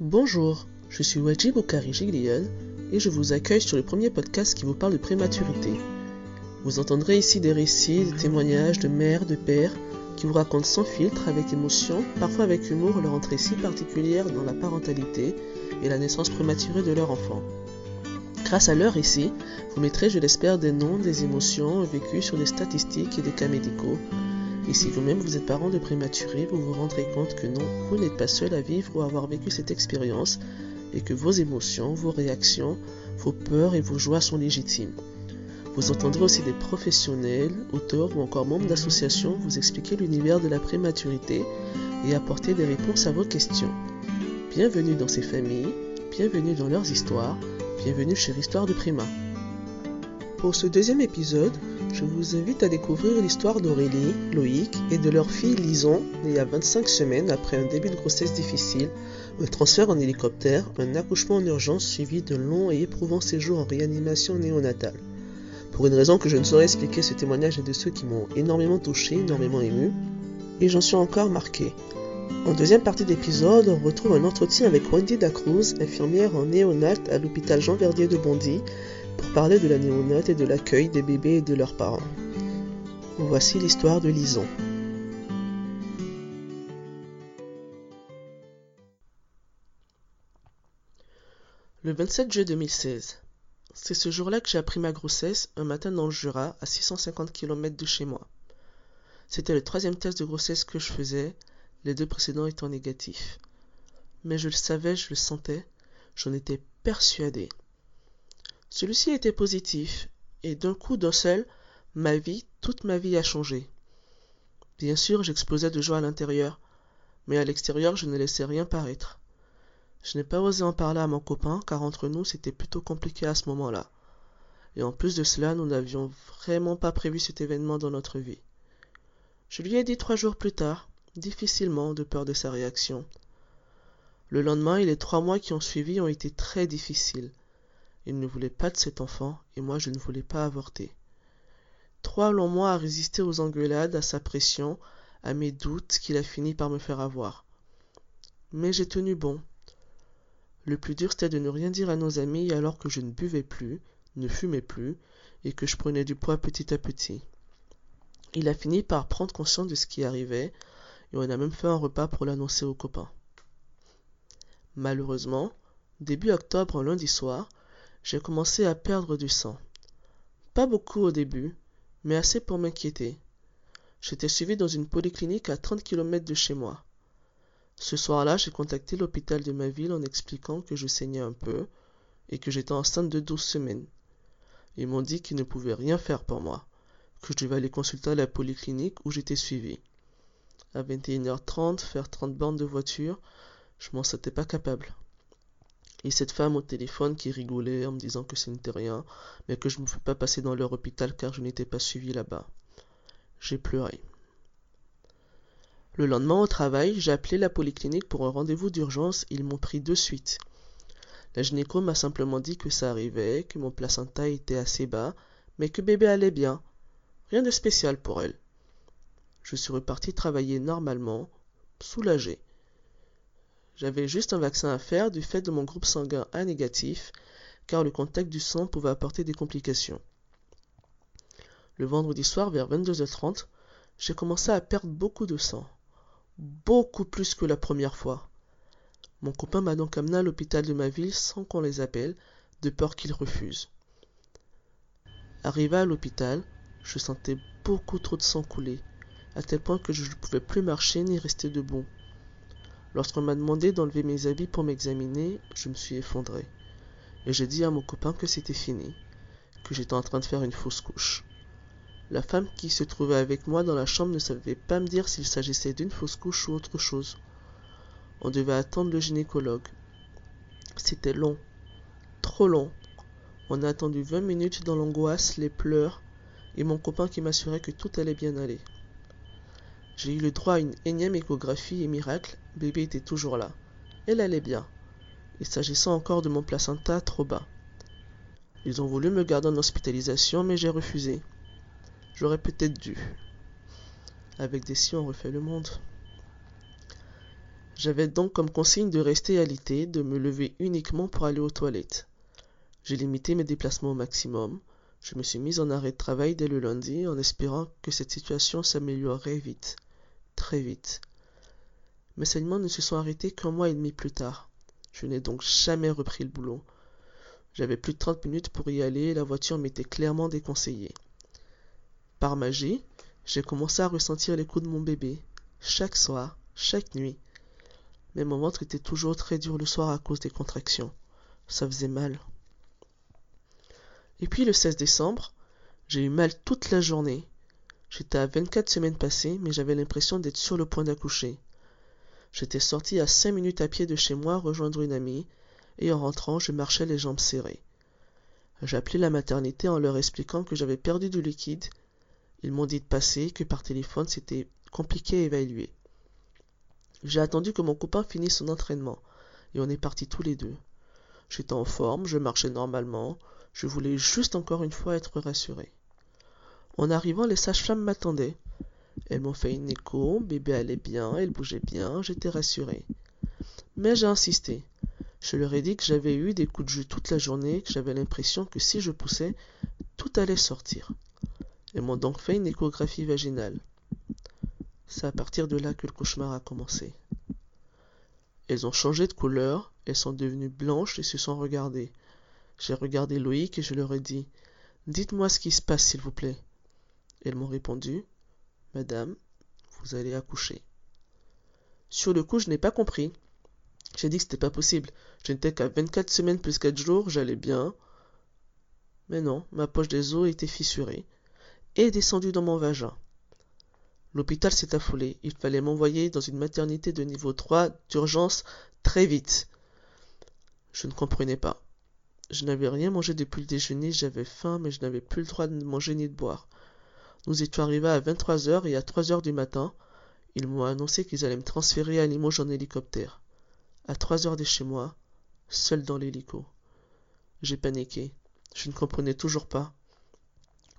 Bonjour, je suis Wajib Okari et je vous accueille sur le premier podcast qui vous parle de prématurité. Vous entendrez ici des récits, des témoignages de mères, de pères qui vous racontent sans filtre, avec émotion, parfois avec humour, leur entrée si particulière dans la parentalité et la naissance prématurée de leur enfant. Grâce à leur récit, vous mettrez, je l'espère, des noms, des émotions vécues sur des statistiques et des cas médicaux. Et si vous-même vous êtes parent de prématuré, vous vous rendrez compte que non, vous n'êtes pas seul à vivre ou à avoir vécu cette expérience et que vos émotions, vos réactions, vos peurs et vos joies sont légitimes. Vous entendrez aussi des professionnels, auteurs ou encore membres d'associations vous expliquer l'univers de la prématurité et apporter des réponses à vos questions. Bienvenue dans ces familles, bienvenue dans leurs histoires, bienvenue chez Histoire de Prima. Pour ce deuxième épisode, je vous invite à découvrir l'histoire d'Aurélie, Loïc et de leur fille Lison, née il y a 25 semaines après un début de grossesse difficile, un transfert en hélicoptère, un accouchement en urgence suivi d'un long et éprouvant séjour en réanimation néonatale. Pour une raison que je ne saurais expliquer, ce témoignage est de ceux qui m'ont énormément touché, énormément ému, et j'en suis encore marqué. En deuxième partie d'épisode, on retrouve un entretien avec Wendy Dacruz, infirmière en néonat à l'hôpital Jean Verdier de Bondy, pour parler de la néonate et de l'accueil des bébés et de leurs parents. Voici l'histoire de Lison. Le 27 juillet 2016. C'est ce jour-là que j'ai appris ma grossesse, un matin dans le Jura, à 650 km de chez moi. C'était le troisième test de grossesse que je faisais, les deux précédents étant négatifs. Mais je le savais, je le sentais, j'en étais persuadé. Celui-ci était positif, et d'un coup d'un seul, ma vie, toute ma vie a changé. Bien sûr, j'explosais de joie à l'intérieur, mais à l'extérieur, je ne laissais rien paraître. Je n'ai pas osé en parler à mon copain, car entre nous, c'était plutôt compliqué à ce moment-là. Et en plus de cela, nous n'avions vraiment pas prévu cet événement dans notre vie. Je lui ai dit trois jours plus tard, difficilement, de peur de sa réaction. Le lendemain et les trois mois qui ont suivi ont été très difficiles. Il ne voulait pas de cet enfant, et moi je ne voulais pas avorter. Trois longs mois à résister aux engueulades, à sa pression, à mes doutes qu'il a fini par me faire avoir. Mais j'ai tenu bon. Le plus dur c'était de ne rien dire à nos amis alors que je ne buvais plus, ne fumais plus, et que je prenais du poids petit à petit. Il a fini par prendre conscience de ce qui arrivait, et on a même fait un repas pour l'annoncer aux copains. Malheureusement, début octobre, un lundi soir, j'ai commencé à perdre du sang. Pas beaucoup au début, mais assez pour m'inquiéter. J'étais suivi dans une polyclinique à 30 km de chez moi. Ce soir-là, j'ai contacté l'hôpital de ma ville en expliquant que je saignais un peu et que j'étais enceinte de 12 semaines. Ils m'ont dit qu'ils ne pouvaient rien faire pour moi, que je devais aller consulter la polyclinique où j'étais suivi. À 21h30, faire 30 bornes de voiture, je m'en sentais pas capable. Et cette femme au téléphone qui rigolait en me disant que ce n'était rien, mais que je ne me fais pas passer dans leur hôpital car je n'étais pas suivi là-bas. J'ai pleuré. Le lendemain au travail, j'ai appelé la polyclinique pour un rendez-vous d'urgence, ils m'ont pris de suite. La gynéco m'a simplement dit que ça arrivait, que mon placenta était assez bas, mais que bébé allait bien. Rien de spécial pour elle. Je suis reparti travailler normalement, soulagé. J'avais juste un vaccin à faire du fait de mon groupe sanguin A négatif, car le contact du sang pouvait apporter des complications. Le vendredi soir, vers 22h30, j'ai commencé à perdre beaucoup de sang. Beaucoup plus que la première fois. Mon copain m'a donc amené à l'hôpital de ma ville sans qu'on les appelle, de peur qu'ils refusent. Arrivé à l'hôpital, je sentais beaucoup trop de sang couler, à tel point que je ne pouvais plus marcher ni rester debout. Lorsqu'on m'a demandé d'enlever mes habits pour m'examiner, je me suis effondré. Et j'ai dit à mon copain que c'était fini, que j'étais en train de faire une fausse couche. La femme qui se trouvait avec moi dans la chambre ne savait pas me dire s'il s'agissait d'une fausse couche ou autre chose. On devait attendre le gynécologue. C'était long, trop long. On a attendu 20 minutes dans l'angoisse, les pleurs, et mon copain qui m'assurait que tout allait bien aller. J'ai eu le droit à une énième échographie et miracle, bébé était toujours là. Elle allait bien. Il s'agissait encore de mon placenta trop bas. Ils ont voulu me garder en hospitalisation, mais j'ai refusé. J'aurais peut-être dû. Avec des si on refait le monde. J'avais donc comme consigne de rester alité, de me lever uniquement pour aller aux toilettes. J'ai limité mes déplacements au maximum. Je me suis mise en arrêt de travail dès le lundi en espérant que cette situation s'améliorerait vite, très vite. Mes saignements ne se sont arrêtés qu'un mois et demi plus tard. Je n'ai donc jamais repris le boulot. J'avais plus de 30 minutes pour y aller et la voiture m'était clairement déconseillée. Par magie, j'ai commencé à ressentir les coups de mon bébé, chaque soir, chaque nuit. Mais mon ventre était toujours très dur le soir à cause des contractions. Ça faisait mal. Et puis le 16 décembre, j'ai eu mal toute la journée. J'étais à 24 semaines passées, mais j'avais l'impression d'être sur le point d'accoucher. J'étais sorti à 5 minutes à pied de chez moi rejoindre une amie, et en rentrant, je marchais les jambes serrées. J'appelais la maternité en leur expliquant que j'avais perdu du liquide. Ils m'ont dit de passer, que par téléphone c'était compliqué à évaluer. J'ai attendu que mon copain finisse son entraînement, et on est partis tous les deux. J'étais en forme, je marchais normalement, je voulais juste encore une fois être rassuré. En arrivant, les sages-femmes m'attendaient. Elles m'ont fait une écho, bébé allait bien, elle bougeait bien, j'étais rassuré. Mais j'ai insisté. Je leur ai dit que j'avais eu des coups de jus toute la journée, que j'avais l'impression que si je poussais, tout allait sortir. Elles m'ont donc fait une échographie vaginale. C'est à partir de là que le cauchemar a commencé. Elles ont changé de couleur, elles sont devenues blanches et se sont regardées. J'ai regardé Loïc et je leur ai dit Dites-moi ce qui se passe, s'il vous plaît. Elles m'ont répondu Madame, vous allez accoucher. Sur le coup, je n'ai pas compris. J'ai dit que c'était pas possible. Je n'étais qu'à 24 semaines plus 4 jours, j'allais bien. Mais non, ma poche des os était fissurée et descendue dans mon vagin. L'hôpital s'est affolé. Il fallait m'envoyer dans une maternité de niveau 3 d'urgence très vite. Je ne comprenais pas. Je n'avais rien mangé depuis le déjeuner, j'avais faim, mais je n'avais plus le droit de manger ni de boire. Nous étions arrivés à 23 heures et à 3 heures du matin, ils m'ont annoncé qu'ils allaient me transférer à Limoges en hélicoptère. À 3 heures de chez moi, seul dans l'hélico. J'ai paniqué. Je ne comprenais toujours pas.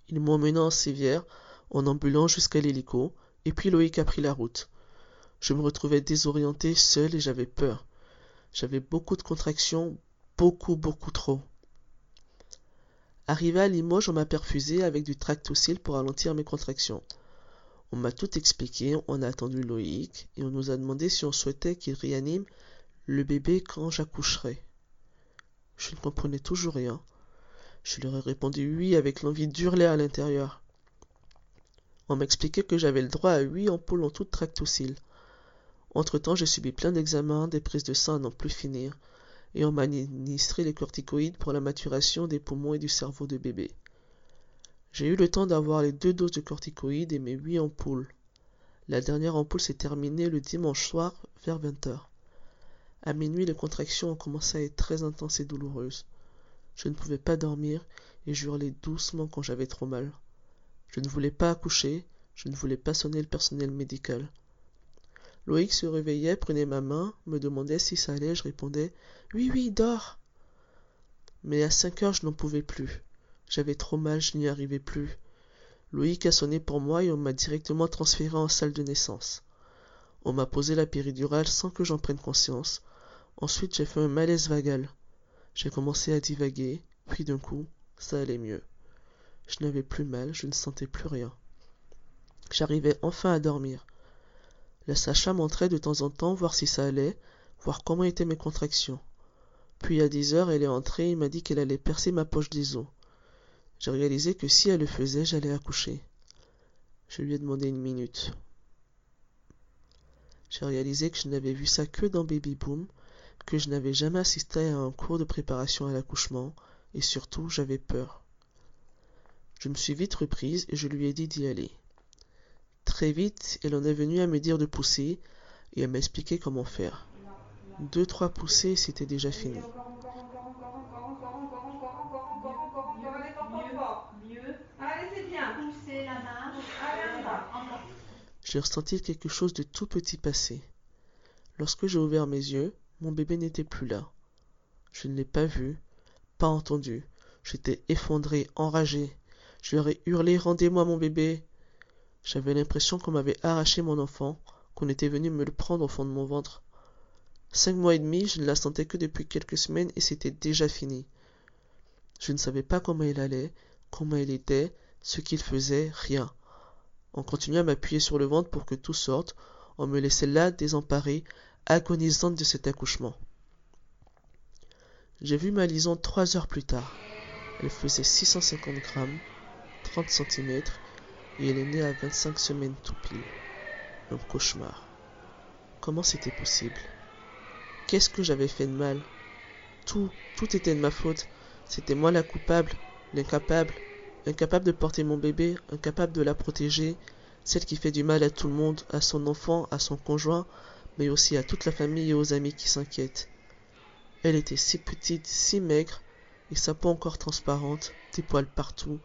Ils m'ont emmené en civière, en ambulant jusqu'à l'hélico, et puis Loïc a pris la route. Je me retrouvais désorienté, seul, et j'avais peur. J'avais beaucoup de contractions, beaucoup, beaucoup trop. Arrivé à Limoges, on m'a perfusé avec du tractocyle pour ralentir mes contractions. On m'a tout expliqué, on a attendu Loïc et on nous a demandé si on souhaitait qu'il réanime le bébé quand j'accoucherais. Je ne comprenais toujours rien. Je leur ai répondu oui avec l'envie d'hurler à l'intérieur. On m'expliquait que j'avais le droit à huit ampoules en tout tractocyle. Entre-temps, j'ai subi plein d'examens, des prises de sang à n'en plus finir et on m'a administré les corticoïdes pour la maturation des poumons et du cerveau de bébé. J'ai eu le temps d'avoir les deux doses de corticoïdes et mes huit ampoules. La dernière ampoule s'est terminée le dimanche soir vers 20 heures. À minuit, les contractions ont commencé à être très intenses et douloureuses. Je ne pouvais pas dormir et j'hurlais doucement quand j'avais trop mal. Je ne voulais pas accoucher, je ne voulais pas sonner le personnel médical. Loïc se réveillait, prenait ma main, me demandait si ça allait, je répondais Oui, oui, dors. Mais à cinq heures, je n'en pouvais plus. J'avais trop mal, je n'y arrivais plus. Loïc a sonné pour moi et on m'a directement transféré en salle de naissance. On m'a posé la péridurale sans que j'en prenne conscience. Ensuite, j'ai fait un malaise vagal. J'ai commencé à divaguer, puis d'un coup, ça allait mieux. Je n'avais plus mal, je ne sentais plus rien. J'arrivais enfin à dormir. La Sacha montrait de temps en temps voir si ça allait, voir comment étaient mes contractions. Puis à dix heures, elle est entrée et m'a dit qu'elle allait percer ma poche des os. J'ai réalisé que si elle le faisait, j'allais accoucher. Je lui ai demandé une minute. J'ai réalisé que je n'avais vu ça que dans Baby Boom, que je n'avais jamais assisté à un cours de préparation à l'accouchement, et surtout j'avais peur. Je me suis vite reprise et je lui ai dit d'y aller. Très vite, elle en est venue à me dire de pousser et à m'expliquer comment faire. Deux, trois poussées, c'était déjà fini. J'ai ressenti quelque chose de tout petit passer. Lorsque j'ai ouvert mes yeux, mon bébé n'était plus là. Je ne l'ai pas vu, pas entendu. J'étais effondré, enragé. Je leur ai hurlé Rendez-moi mon bébé. J'avais l'impression qu'on m'avait arraché mon enfant, qu'on était venu me le prendre au fond de mon ventre. Cinq mois et demi, je ne la sentais que depuis quelques semaines et c'était déjà fini. Je ne savais pas comment il allait, comment il était, ce qu'il faisait, rien. On continuait à m'appuyer sur le ventre pour que tout sorte, on me laissait là, désemparée, agonisante de cet accouchement. J'ai vu ma Lison trois heures plus tard. Elle faisait 650 grammes, 30 cm, et elle est née à 25 semaines tout pile. Un cauchemar. Comment c'était possible? Qu'est-ce que j'avais fait de mal? Tout, tout était de ma faute. C'était moi la coupable, l'incapable, incapable de porter mon bébé, incapable de la protéger, celle qui fait du mal à tout le monde, à son enfant, à son conjoint, mais aussi à toute la famille et aux amis qui s'inquiètent. Elle était si petite, si maigre, et sa peau encore transparente, des poils partout,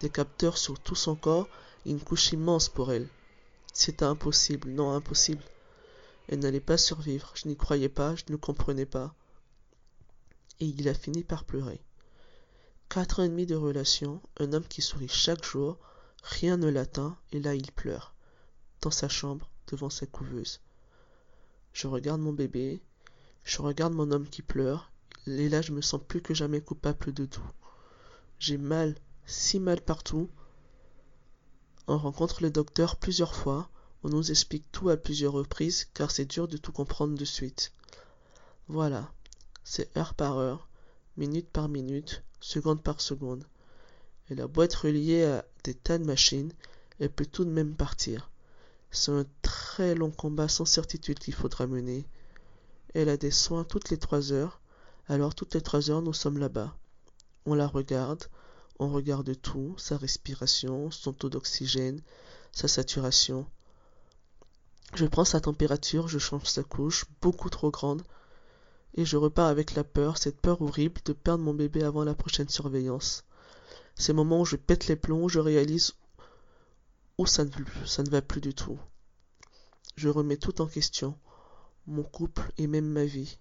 des capteurs sur tout son corps une couche immense pour elle. C'était impossible, non impossible. Elle n'allait pas survivre, je n'y croyais pas, je ne comprenais pas. Et il a fini par pleurer. Quatre ans et demi de relation, un homme qui sourit chaque jour, rien ne l'atteint, et là il pleure, dans sa chambre, devant sa couveuse. Je regarde mon bébé, je regarde mon homme qui pleure, et là je me sens plus que jamais coupable de tout. J'ai mal, si mal partout. On rencontre le docteur plusieurs fois, on nous explique tout à plusieurs reprises, car c'est dur de tout comprendre de suite. Voilà, c'est heure par heure, minute par minute, seconde par seconde. Et la boîte reliée à des tas de machines, elle peut tout de même partir. C'est un très long combat sans certitude qu'il faudra mener. Elle a des soins toutes les trois heures, alors toutes les trois heures nous sommes là-bas. On la regarde, on regarde tout, sa respiration, son taux d'oxygène, sa saturation. Je prends sa température, je change sa couche, beaucoup trop grande, et je repars avec la peur, cette peur horrible de perdre mon bébé avant la prochaine surveillance. Ces moments où je pète les plombs, je réalise où ça ne, ça ne va plus du tout. Je remets tout en question mon couple et même ma vie.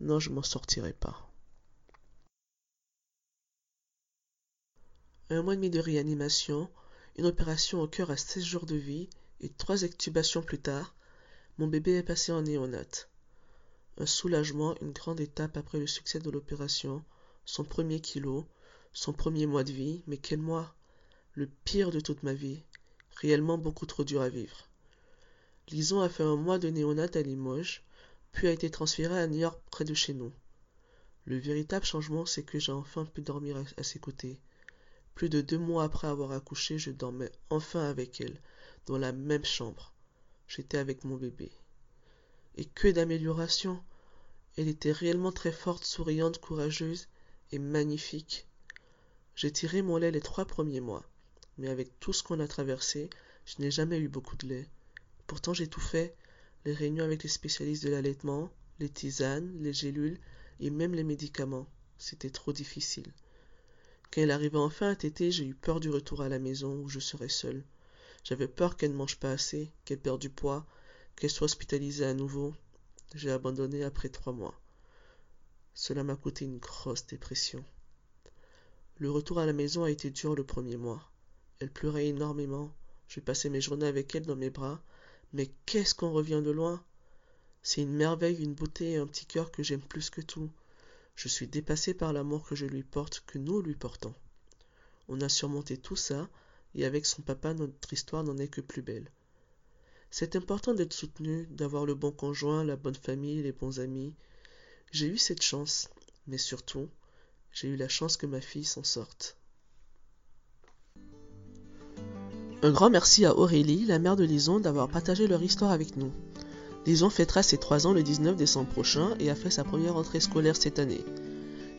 Non, je m'en sortirai pas. Un mois et demi de réanimation, une opération au cœur à 16 jours de vie et trois extubations plus tard, mon bébé est passé en néonate. Un soulagement, une grande étape après le succès de l'opération, son premier kilo, son premier mois de vie, mais quel mois Le pire de toute ma vie, réellement beaucoup trop dur à vivre. Lison a fait un mois de néonate à Limoges, puis a été transférée à New York près de chez nous. Le véritable changement, c'est que j'ai enfin pu dormir à, ses côtés. Plus de deux mois après avoir accouché, je dormais enfin avec elle, dans la même chambre. J'étais avec mon bébé. Et que d'amélioration Elle était réellement très forte, souriante, courageuse et magnifique. J'ai tiré mon lait les trois premiers mois, mais avec tout ce qu'on a traversé, je n'ai jamais eu beaucoup de lait. Pourtant j'ai tout fait, les réunions avec les spécialistes de l'allaitement, les tisanes, les gélules et même les médicaments. C'était trop difficile. Quand elle arriva enfin à téter, j'ai eu peur du retour à la maison où je serais seule. J'avais peur qu'elle ne mange pas assez, qu'elle perde du poids, qu'elle soit hospitalisée à nouveau. J'ai abandonné après trois mois. Cela m'a coûté une grosse dépression. Le retour à la maison a été dur le premier mois. Elle pleurait énormément. Je passais mes journées avec elle dans mes bras, mais qu'est-ce qu'on revient de loin? C'est une merveille, une beauté et un petit cœur que j'aime plus que tout. Je suis dépassé par l'amour que je lui porte, que nous lui portons. On a surmonté tout ça, et avec son papa, notre histoire n'en est que plus belle. C'est important d'être soutenu, d'avoir le bon conjoint, la bonne famille, les bons amis. J'ai eu cette chance, mais surtout, j'ai eu la chance que ma fille s'en sorte. Un grand merci à Aurélie, la mère de Lison, d'avoir partagé leur histoire avec nous. Lison fêtera ses 3 ans le 19 décembre prochain et a fait sa première entrée scolaire cette année.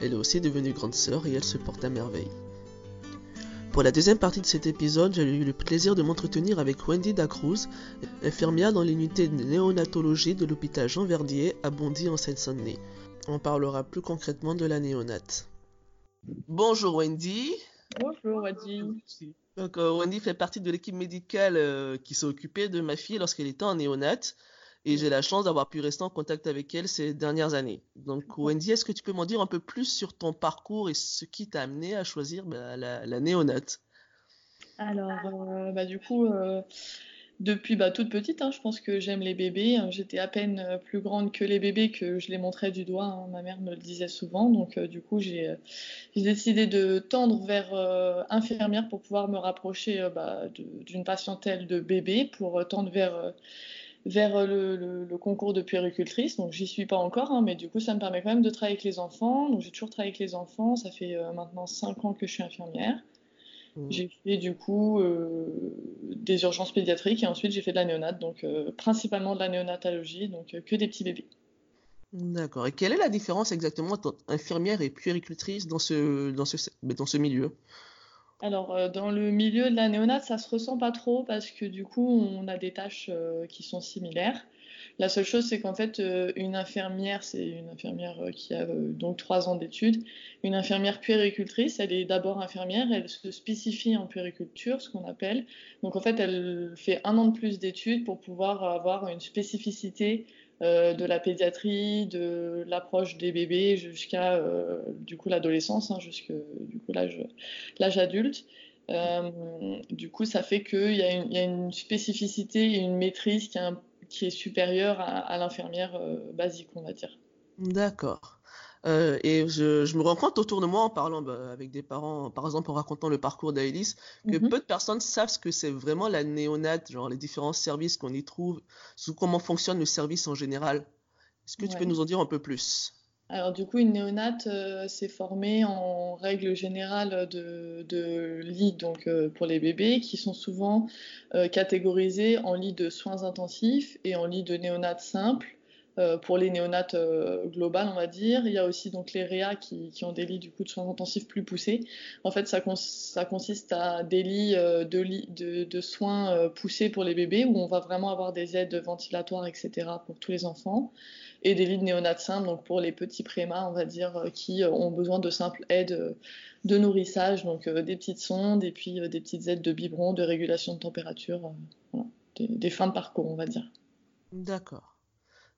Elle est aussi devenue grande sœur et elle se porte à merveille. Pour la deuxième partie de cet épisode, j'ai eu le plaisir de m'entretenir avec Wendy Dacruz, infirmière dans l'unité de néonatologie de l'hôpital Jean Verdier à Bondy en Seine-Saint-Denis. On parlera plus concrètement de la néonate. Bonjour Wendy. Bonjour Wendy. Donc, euh, Wendy fait partie de l'équipe médicale euh, qui s'est occupée de ma fille lorsqu'elle était en néonate. Et j'ai la chance d'avoir pu rester en contact avec elle ces dernières années. Donc, Wendy, est-ce que tu peux m'en dire un peu plus sur ton parcours et ce qui t'a amené à choisir bah, la, néonate? Alors, euh, bah, du coup, depuis bah, toute petite, hein, je pense que j'aime les bébés. J'étais à peine euh, plus grande que les bébés que je les montrais du doigt. hein. Ma mère me le disait souvent. Donc, euh, du coup, j'ai euh, décidé de tendre vers euh, infirmière pour pouvoir me rapprocher euh, bah, d'une patientèle de bébés, pour euh, tendre vers, euh, vers euh, le, le- le concours de puéricultrice. Donc, j'y suis pas encore, hein, mais du coup, ça me permet quand même de travailler avec les enfants. Donc, j'ai toujours travaillé avec les enfants. Ça fait euh, maintenant 5 ans que je suis infirmière. Mm. J'ai fait du coup euh, des urgences pédiatriques et ensuite j'ai fait de la néonate, donc euh, principalement de la néonatologie, donc que des petits bébés. D'accord. Et quelle est la différence exactement entre infirmière et puéricultrice dans ce, dans ce, dans ce milieu? Alors euh, dans le milieu de la néonate, ça se ressent pas trop parce que du coup on a des tâches euh, qui sont similaires. La seule chose c'est qu'en fait euh, une infirmière, c'est une infirmière qui a donc trois ans d'études. Une infirmière puéricultrice, elle est d'abord infirmière, elle se spécifie en puériculture, ce qu'on appelle. Donc en fait elle fait un an de plus d'études pour pouvoir avoir une spécificité de la pédiatrie, de l'approche des bébés jusqu'à euh, du coup l'adolescence, hein, jusqu'à du coup l'âge adulte. Euh, du coup, ça fait qu'il y, a une- il y a une spécificité et une maîtrise qui est, supérieure à, à l'infirmière euh, basique, on va dire. D'accord. Euh, et je, je me rends compte autour de moi en parlant bah, avec des parents, par exemple en racontant le parcours d'Aélis, que Mhm. peu de personnes savent ce que c'est vraiment la néonate, genre les différents services qu'on y trouve, sous comment fonctionne le service en général. Est-ce que tu peux nous en dire un peu plus? Alors du coup, une néonate euh, s'est formée en règle générale de, de lits donc, euh, pour les bébés qui sont souvent euh, catégorisés en lits de soins intensifs et en lits de néonates simples. Euh, pour les néonates euh, globales, on va dire. Il y a aussi donc les réa qui, qui ont des lits du coup de soins intensifs plus poussés. En fait, ça, cons- ça consiste à des lits euh, de, lits- de, de soins euh, poussés pour les bébés où on va vraiment avoir des aides ventilatoires, etc. pour tous les enfants et des lits de néonates simples, donc pour les petits prémas, on va dire, euh, qui ont besoin de simples aides de nourrissage, donc des petites sondes et puis des petites aides de biberon, de régulation de température, voilà, des, des fins de parcours, on va dire. D'accord.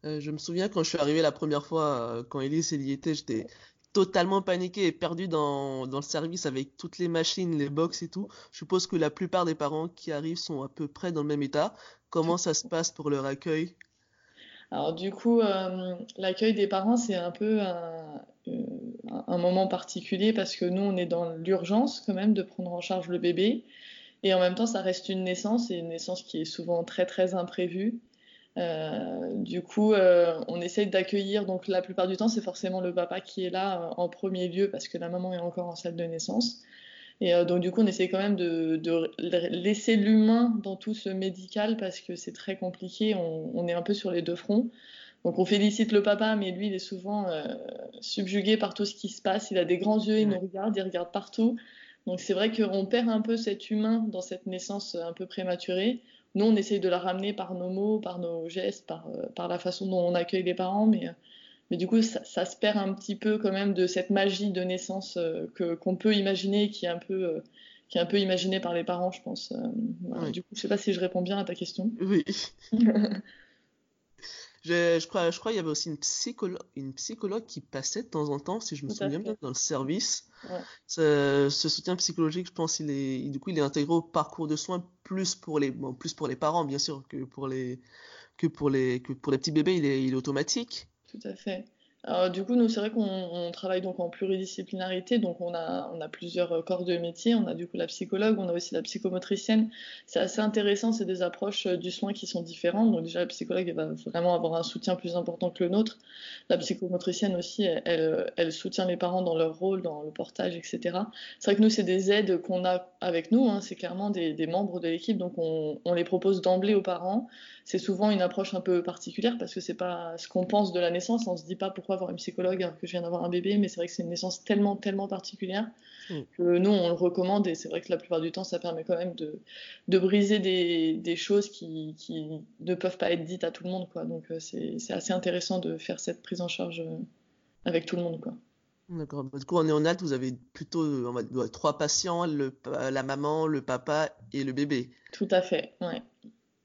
Euh, je me souviens quand je suis arrivé la première fois, euh, quand Elise y était, j'étais totalement paniqué et perdu dans, le service avec toutes les machines, les box et tout. Je suppose que la plupart des parents qui arrivent sont à peu près dans le même état. Comment ça se passe pour leur accueil? Alors du coup, euh, l'accueil des parents, c'est un peu un- un moment particulier parce que nous, on est dans l'urgence quand même de prendre en charge le bébé. Et en même temps, ça reste une naissance et une naissance qui est souvent très très imprévue. Euh, du coup, euh, on essaye d'accueillir, donc la plupart du temps, c'est forcément le papa qui est là euh, en premier lieu parce que la maman est encore en salle de naissance. Et donc, du coup, on essaie quand même de, de laisser l'humain dans tout ce médical parce que c'est très compliqué. On, on est un peu sur les deux fronts. Donc, on félicite le papa, mais lui, il est souvent subjugué par tout ce qui se passe. Il a des grands yeux, il nous regarde, il regarde partout. Donc, c'est vrai qu'on perd un peu cet humain dans cette naissance un peu prématurée. Nous, on essaye de la ramener par nos mots, par nos gestes, par, euh, par la façon dont on accueille les parents, mais, euh, mais du coup, ça, ça se perd un petit peu quand même de cette magie de naissance euh, que, qu'on peut imaginer, qui est un peu, qui est un peu imaginée par les parents, je pense. Voilà. Oui. Du coup, je sais pas si je réponds bien à ta question. Oui. Je, je crois, je crois qu'il y avait aussi une psychologue, une psychologue qui passait de temps en temps, si je me Tout souviens bien, dans le service. Ouais. Ce, ce soutien psychologique, je pense, il est, du coup, il est intégré au parcours de soins plus pour les, bon, plus pour les parents, bien sûr, que pour les, que pour les, que pour les petits bébés, il est, il est automatique. Tout à fait. Du coup, nous, c'est vrai qu'on on travaille donc en pluridisciplinarité, donc on a, on a plusieurs euh, corps de métier. On a du coup la psychologue, on a aussi la psychomotricienne. C'est assez intéressant, c'est des approches euh, du soin qui sont différentes. Donc déjà, la psychologue, elle va vraiment avoir un soutien plus important que le nôtre. La psychomotricienne aussi, elle, elle, elle soutient les parents dans leur rôle, dans le portage, etc. C'est vrai que nous, c'est des aides qu'on a avec nous, hein, c'est clairement des, des membres de l'équipe, donc on, on les propose d'emblée aux parents. C'est souvent une approche un peu particulière parce que c'est pas ce qu'on pense de la naissance. On se dit pas pourquoi avoir une psychologue alors que je viens d'avoir un bébé, mais c'est vrai que c'est une naissance tellement, tellement particulière Mm. que nous, on le recommande et c'est vrai que la plupart du temps, ça permet quand même de, de briser des, des choses qui, qui ne peuvent pas être dites à tout le monde, quoi. Donc euh, c'est assez intéressant de faire cette prise en charge euh, avec tout le monde, quoi. D'accord. Du coup, en néonat, vous avez plutôt, on va trois patients, le, la maman, le papa et le bébé. Tout à fait, ouais.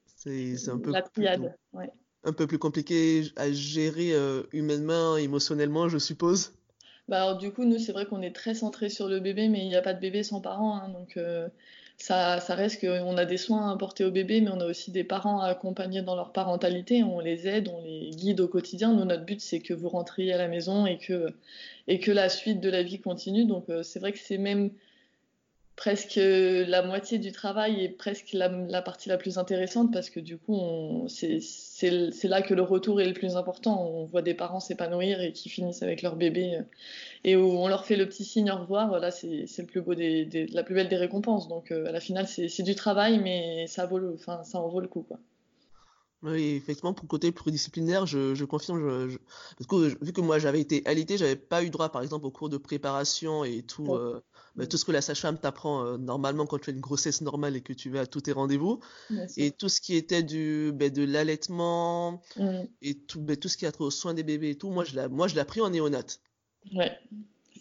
C'est, un peu La plutôt, triade, ouais. Un peu plus compliqué à gérer euh, humainement, émotionnellement, je suppose. Bah alors du coup, nous, c'est vrai qu'on est très centré sur le bébé, mais il n'y a pas de bébé sans parents, hein, donc euh, ça, ça reste qu'on a des soins à apporter au bébé, mais on a aussi des parents à accompagner dans leur parentalité. On les aide, on les guide au quotidien. Nous, notre but, c'est que vous rentriez à la maison et que, et que la suite de la vie continue. Donc, euh, c'est vrai que c'est même presque la moitié du travail est presque la, partie la plus intéressante parce que du coup, c'est là que le retour est le plus important. On voit des parents s'épanouir et qui finissent avec leur bébé euh, et où on leur fait le petit signe au revoir. Là, c'est le plus beau des, la plus belle des récompenses. Donc, euh, à la finale, c'est du travail, mais ça, vaut le, enfin, ça en vaut le coup. Quoi. Oui, effectivement, pour le côté pluridisciplinaire, je, je confirme. Je, Parce que vu que moi j'avais été alité, j'avais pas eu droit, par exemple, au cours de préparation et tout, euh, bah, tout ce que la sage-femme t'apprend euh, normalement quand tu as une grossesse normale et que tu vas à tous tes rendez-vous. Et tout ce qui était du, bah, de l'allaitement mmh. et tout, bah, tout ce qui a trait aux soins des bébés et tout, moi je l'ai appris en néonate. Ouais,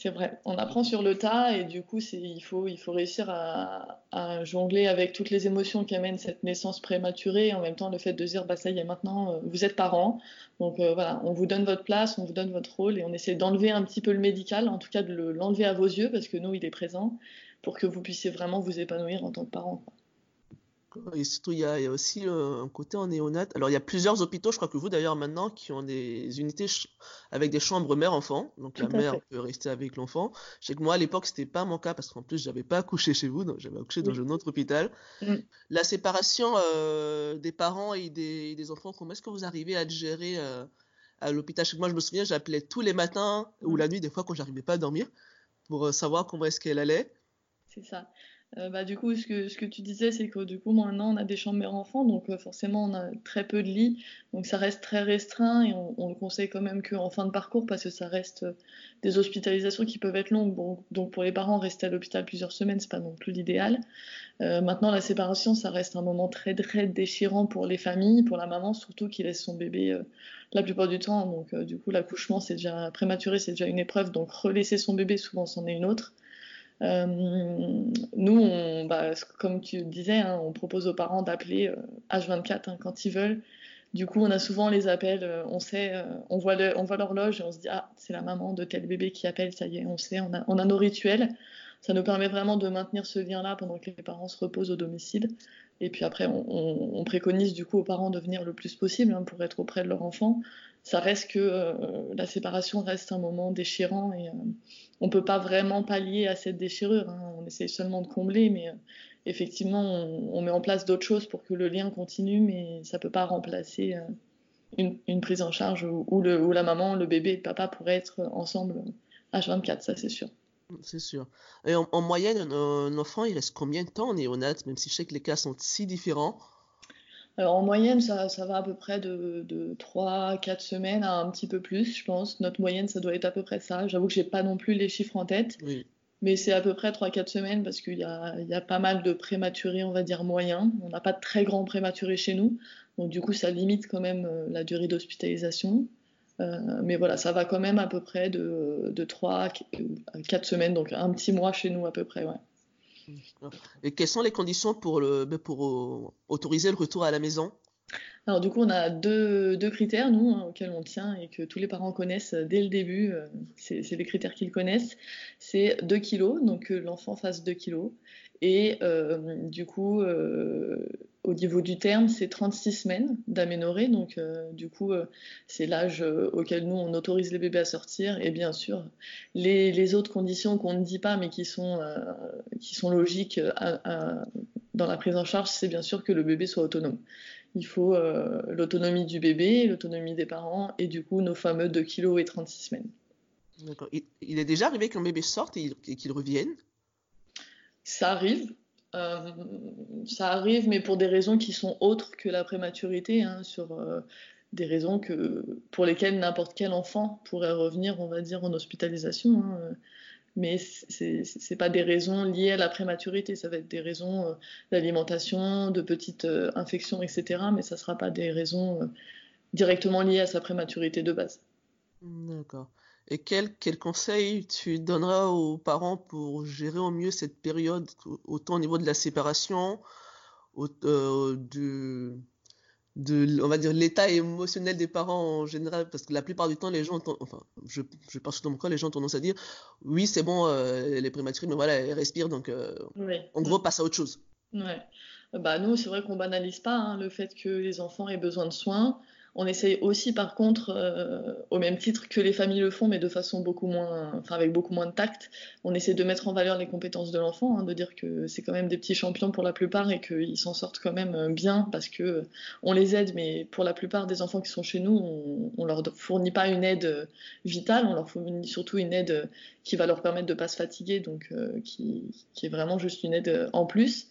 c'est vrai, on apprend sur le tas et du coup, il faut, réussir à, jongler avec toutes les émotions qu'amène cette naissance prématurée. Et en même temps le fait de dire, bah ça y est, maintenant, euh, vous êtes parents, donc euh, voilà, on vous donne votre place, on vous donne votre rôle et on essaie d'enlever un petit peu le médical, en tout cas de l'enlever à vos yeux parce que nous, il est présent pour que vous puissiez vraiment vous épanouir en tant que parent. Et surtout, il y, a, aussi euh, un côté en néonat. Alors, il y a plusieurs hôpitaux, je crois que vous d'ailleurs maintenant, qui ont des unités avec des chambres mère-enfant. Donc, la mère peut rester avec l'enfant. Je sais que moi, à l'époque, c'était pas mon cas parce qu'en plus, j'avais pas accouché chez vous, donc j'avais accouché dans un autre hôpital. Mm. La séparation euh, des parents et des, enfants, comment est-ce que vous arrivez à le gérer euh, à l'hôpital? Moi, je me souviens, j'appelais tous les matins ou mm. la nuit, des fois, quand j'arrivais pas à dormir, pour savoir comment est-ce qu'elle allait. C'est ça. Euh, bah, du coup, ce que, ce que tu disais, c'est que du coup, maintenant, on a des chambres mère-enfant, donc euh, forcément, on a très peu de lits, donc ça reste très restreint et on, le conseille quand même qu'en fin de parcours parce que ça reste euh, des hospitalisations qui peuvent être longues. Donc pour les parents, rester à l'hôpital plusieurs semaines, c'est pas non plus l'idéal. maintenant, la séparation, ça reste un moment très très déchirant pour les familles, pour la maman surtout qui laisse son bébé la plupart du temps. Donc du coup, l'accouchement, c'est déjà prématuré, c'est déjà une épreuve, donc relaisser son bébé, souvent, c'en est une autre. Euh, nous, bah, comme tu disais, hein, on propose aux parents d'appeler H24 euh, hein, quand ils veulent. Du coup, on a souvent les appels, euh, on sait, on voit l'horloge et on se dit ah c'est la maman de tel bébé qui appelle, ça y est, on sait, on a, on a nos rituels. Ça nous permet vraiment de maintenir ce lien-là pendant que les parents se reposent au domicile. Et puis après, on, préconise du coup aux parents de venir le plus possible hein, pour être auprès de leur enfant. Ça reste que la séparation reste un moment déchirant et on peut pas vraiment pallier à cette déchirure. Hein. On essaie seulement de combler, mais euh, effectivement, on, met en place d'autres choses pour que le lien continue, mais ça peut pas remplacer euh, une, prise en charge où, la maman, le bébé et le papa pourraient être ensemble H24, ça c'est sûr. C'est sûr. Et en, moyenne, un, enfant, il reste combien de temps en néonat, même si je sais que les cas sont si différents? Alors en moyenne, ça, va à peu près de, de 3 4 semaines à un petit peu plus, je pense. Notre moyenne, ça doit être à peu près ça. J'avoue que j'ai pas non plus les chiffres en tête. Mais c'est à peu près 3-4 semaines parce qu'il y a, y a, pas mal de prématurés, on va dire, moyens. On n'a pas de très grands prématurés chez nous. Donc du coup, ça limite quand même euh, la durée d'hospitalisation. Euh, mais voilà, ça va quand même à peu près de, de 3 à 4 semaines, donc un petit mois chez nous à peu près, ouais. Et quelles sont les conditions pour, ben, euh, autoriser le retour à la maison? Alors du coup, on a deux, deux critères, nous, hein, auxquels on tient et que tous les parents connaissent dès le début. Euh, c'est les critères qu'ils connaissent. C'est 2 kilos, donc que l'enfant fasse 2 kilos. Et euh, du coup, au niveau du terme, c'est 36 semaines d'aménorrhée. Donc, euh, du coup, euh, c'est l'âge euh, auquel nous, on autorise les bébés à sortir. Et bien sûr, les, autres conditions qu'on ne dit pas, mais qui sont, qui sont logiques dans la prise en charge, c'est bien sûr que le bébé soit autonome. Il faut l'autonomie du bébé, l'autonomie des parents, et du coup, nos fameux 2 kg et 36 semaines. D'accord. Il est déjà arrivé qu'un bébé sorte et qu'il revienne? Ça arrive. Euh, ça arrive, mais pour des raisons qui sont autres que la prématurité, hein, sur euh, des raisons que, pour lesquelles n'importe quel enfant pourrait revenir, on va dire, en hospitalisation. Hein, mais c'est n'est pas des raisons liées à la prématurité, ça va être des raisons euh, d'alimentation, de petites infections, etc. Mais ça ne sera pas des raisons directement liées à sa prématurité de base. D'accord. Et quel, quel conseil tu donneras aux parents pour gérer au mieux cette période, autant au niveau de la séparation, euh, de, on va dire l'état émotionnel des parents en général, parce que la plupart du temps, les gens, enfin, je, je pense dans mon cas, les gens ont tendance à dire, oui, c'est bon, euh, elle est prématurée, mais voilà, elle respire, donc euh, en gros, passe à autre chose. Ouais. Bah, nous, c'est vrai qu'on banalise pas hein, le fait que les enfants aient besoin de soins. On essaye aussi, par contre, euh, au même titre que les familles le font, mais de façon beaucoup moins, enfin avec beaucoup moins de tact, on essaie de mettre en valeur les compétences de l'enfant, hein, de dire que c'est quand même des petits champions pour la plupart et qu'ils s'en sortent quand même euh, bien parce que euh, on les aide, mais pour la plupart des enfants qui sont chez nous, on, on leur fournit pas une aide vitale, on leur fournit surtout une aide qui va leur permettre de pas se fatiguer, donc qui, qui, est vraiment juste une aide en plus.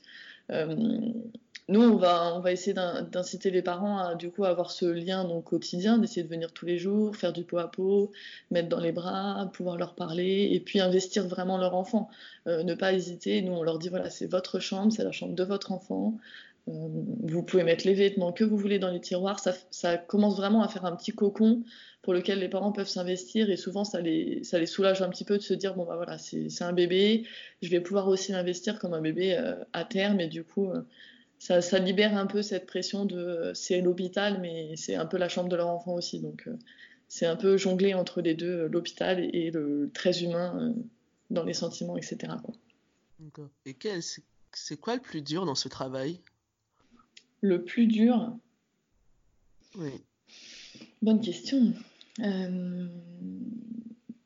Nous, on va, on va essayer d'inciter les parents à du coup avoir ce lien donc quotidien, d'essayer de venir tous les jours, faire du pot à pot, mettre dans les bras, pouvoir leur parler, et puis investir vraiment leur enfant. Euh, ne pas hésiter. Nous, on leur dit voilà, c'est votre chambre, c'est la chambre de votre enfant. Euh, vous pouvez mettre les vêtements que vous voulez dans les tiroirs. Ça, ça, commence vraiment à faire un petit cocon pour lequel les parents peuvent s'investir et souvent ça les, ça les soulage un petit peu de se dire bon bah voilà c'est un bébé, je vais pouvoir aussi l'investir comme un bébé euh, à terme et du coup ça, libère un peu cette pression de c'est l'hôpital, mais c'est un peu la chambre de leur enfant aussi. Donc euh, c'est un peu jongler entre les deux, l'hôpital et, le très humain euh, dans les sentiments, etc. Quoi. Et c'est quoi le plus dur dans ce travail? Le plus dur? Oui. Bonne question. Euh,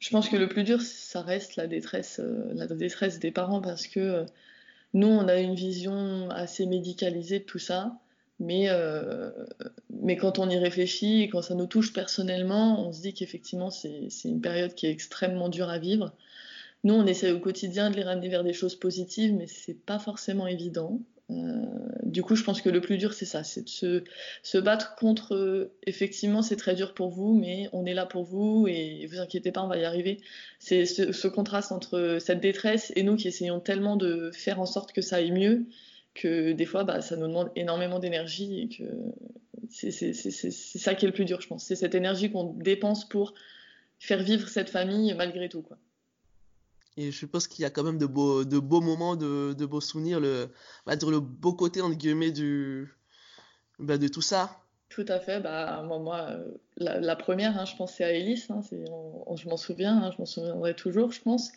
je pense que le plus dur, ça reste la détresse, la détresse des parents parce que nous, on a une vision assez médicalisée de tout ça, mais, euh, mais quand on y réfléchit et quand ça nous touche personnellement, on se dit qu'effectivement, c'est une période qui est extrêmement dure à vivre. Nous, on essaie au quotidien de les ramener vers des choses positives, mais c'est pas forcément évident. Euh, du coup, je pense que le plus dur, c'est ça, c'est de se, battre contre. Euh, effectivement, c'est très dur pour vous, mais on est là pour vous et vous inquiétez pas, on va y arriver. C'est ce, contraste entre cette détresse et nous qui essayons tellement de faire en sorte que ça aille mieux que des fois, bah, ça nous demande énormément d'énergie et que c'est ça qui est le plus dur, je pense. C'est cette énergie qu'on dépense pour faire vivre cette famille malgré tout, quoi. Et je suppose qu'il y a quand même de beaux, de beaux moments, de, de beaux souvenirs, le, le beau côté, entre guillemets, du, bah, de tout ça. Tout à fait. Bah, moi, moi euh, la, première, hein, je pense, c'est à Elise. Hein, je m'en souviens, hein, je m'en souviendrai toujours, je pense.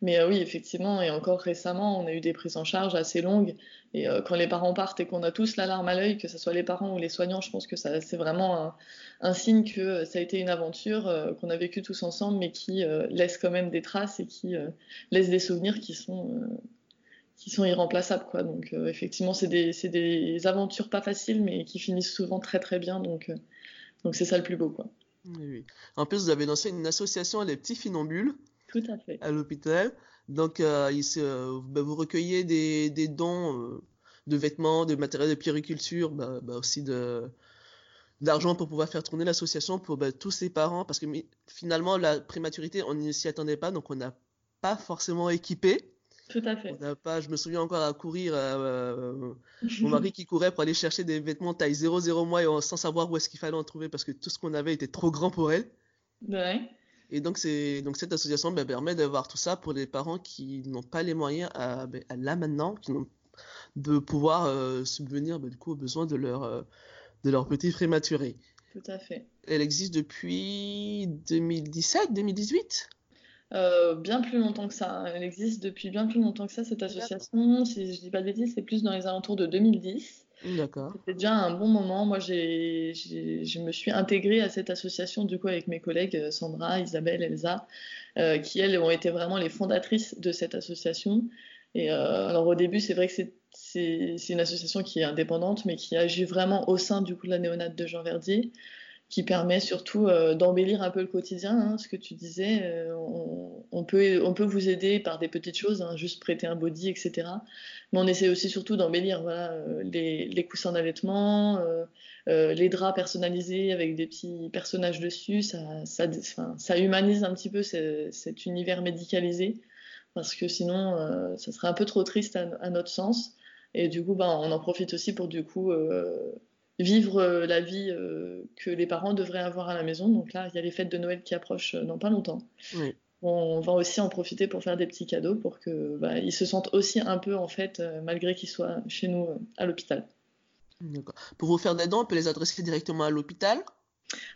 Mais euh, oui, effectivement, et encore récemment, on a eu des prises en charge assez longues. Et euh, quand les parents partent et qu'on a tous l'alarme à l'œil, que ce soit les parents ou les soignants, je pense que c'est vraiment un, signe que ça a été une aventure qu'on a vécue tous ensemble, mais qui laisse quand même des traces et qui laisse des souvenirs qui sont qui sont irremplaçables. Quoi. Donc euh, effectivement, c'est des, des, aventures pas faciles, mais qui finissent souvent très très bien. Donc euh, donc c'est ça le plus beau. Quoi. Oui, En plus, vous avez lancé une association Les Petits Finambules. Tout à fait. À l'hôpital. Donc euh, bah, vous recueillez des, des dons de vêtements, de matériel de périculture, bah, bah, aussi de d'argent pour pouvoir faire tourner l'association pour bah, tous ces parents parce que finalement la prématurité on ne s'y attendait pas donc on n'a pas forcément équipé tout à fait. pas, je me souviens encore à courir, euh, mon mari qui courait pour aller chercher des vêtements taille 0,0 mois sans savoir où est-ce qu'il fallait en trouver parce que tout ce qu'on avait était trop grand pour elle. Ouais. Et donc, donc cette association ben, permet d'avoir tout ça pour les parents qui n'ont pas les moyens à, ben, là maintenant, qui de pouvoir euh, subvenir ben, du coup, aux besoins de leur, euh, de leur petit prématuré. Tout à fait. Elle existe depuis 2017, 2018 euh, bien plus longtemps que ça. Elle existe depuis bien plus longtemps que ça, cette association. Si je dis pas de bêtises, c'est plus dans les alentours de 2010. C'était déjà un bon moment. Moi, j'ai, je me suis intégrée à cette association du coup avec mes collègues euh, Sandra, Isabelle, Elsa, euh, qui elles ont été vraiment les fondatrices de cette association. Et alors au début, c'est vrai que c'est une association qui est indépendante, mais qui agit vraiment au sein du coup de la néonate de Jean Verdier qui permet surtout euh, d'embellir un peu le quotidien. Hein, ce que tu disais, euh, on, peut, on peut vous aider par des petites choses, hein, juste prêter un body, etc. Mais on essaie aussi surtout d'embellir voilà, euh, les, les, coussins d'allaitement, les draps personnalisés avec des petits personnages dessus. Ça, ça, ça humanise un petit peu cet univers médicalisé, parce que sinon, ça serait un peu trop triste à, à, notre sens. Et du coup, ben, on en profite aussi pour du coup vivre euh, la vie euh, que les parents devraient avoir à la maison. Donc là, il y a les fêtes de Noël qui approchent euh, dans pas longtemps. On va aussi en profiter pour faire des petits cadeaux pour que bah, ils se sentent aussi un peu en fait, malgré qu'ils soient chez nous à l'hôpital. Pour vous faire des dons, on peut les adresser directement à l'hôpital?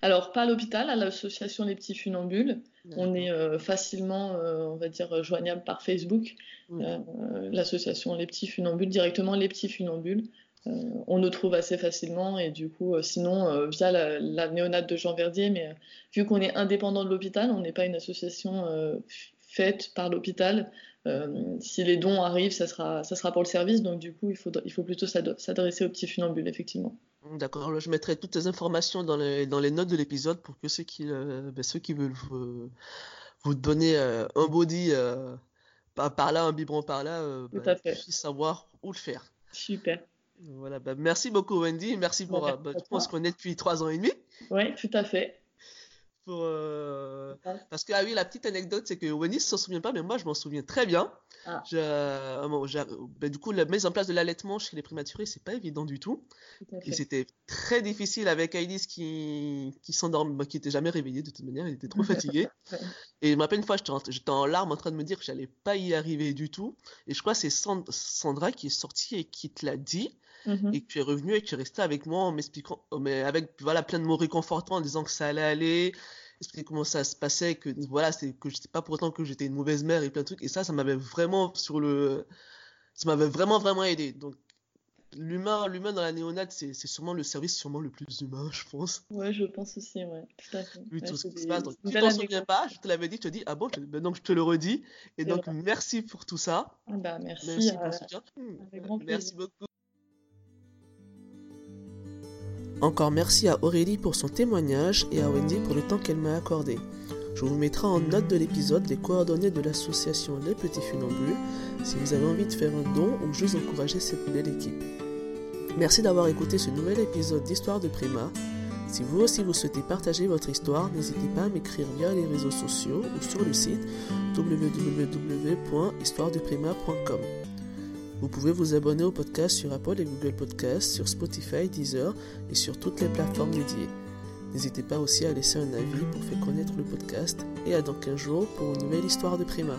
Alors, pas à l'hôpital, à l'association Les Petits Funambules. On est euh, facilement, euh, on va dire, joignable par Facebook. Euh, l'association Les Petits Funambules, directement Les Petits Funambules. On nous trouve assez facilement et du coup, sinon, via la, la, néonate de Jean Verdier, mais vu qu'on est indépendant de l'hôpital, on n'est pas une association faite par l'hôpital. si les dons arrivent, ça sera, ça sera pour le service, donc du coup, il faut, il faut plutôt s'adresser aux petits funambules, effectivement. D'accord, je mettrai toutes les informations dans les, dans les notes de l'épisode pour que ceux qui, euh, ben, ceux qui veulent vous, vous donner euh, un body euh, par, là, un biberon par là, ben, puissent savoir où le faire. Super. Voilà, ben, merci beaucoup Wendy, merci pour... Ouais, on se connaît depuis trois ans et demi. Oui, tout à fait. Euh, parce que, ah oui, la petite anecdote, c'est que Wendy ne s'en souvient pas, mais moi, je m'en souviens très bien. Ah. Euh, ben, du coup, la mise en place de l'allaitement chez les prématurés, c'est pas évident du tout. Et c'était très difficile avec Alice qui, qui s'endorme, qui était jamais réveillée de toute manière, elle était trop fatiguée. et je me rappelle une fois, j'étais en, larmes en train de me dire que j'allais pas y arriver du tout. Et je crois que c'est Sandra qui est sortie et qui te l'a dit. Mm-hmm. Et que tu es revenu et que tu es resté avec moi en m'expliquant, mais avec voilà, plein de mots réconfortants en disant que ça allait aller, expliquer comment ça se passait, que voilà, c'est que je sais pas pour autant que j'étais une mauvaise mère et plein de trucs. Et ça, ça m'avait vraiment sur le, ça m'avait vraiment vraiment aidé. Donc l'humain, l'humain dans la néonate, c'est, sûrement le service sûrement le plus humain, je pense. Ouais, je pense aussi, ouais, tout à fait. Vu tout ce qui se passe. Donc, tu t'en souviens pas, je te l'avais dit, tu te dis, ah bon, ben, donc je te le redis. Et donc, merci pour tout ça. Ah bah, merci. Merci pour le soutien. Merci beaucoup. Encore merci à Aurélie pour son témoignage et à Wendy pour le temps qu'elle m'a accordé. Je vous mettrai en note de l'épisode les coordonnées de l'association Les Petits Funambules si vous avez envie de faire un don ou juste encourager cette belle équipe. Merci d'avoir écouté ce nouvel épisode d'Histoire de Prima. Si vous aussi vous souhaitez partager votre histoire, n'hésitez pas à m'écrire via les réseaux sociaux ou sur le site www.histoiredeprima.com. Vous pouvez vous abonner au podcast sur Apple et Google Podcasts, sur Spotify, Deezer et sur toutes les plateformes dédiées. N'hésitez pas aussi à laisser un avis pour faire connaître le podcast et à dans 15 jours pour une nouvelle histoire de Prima.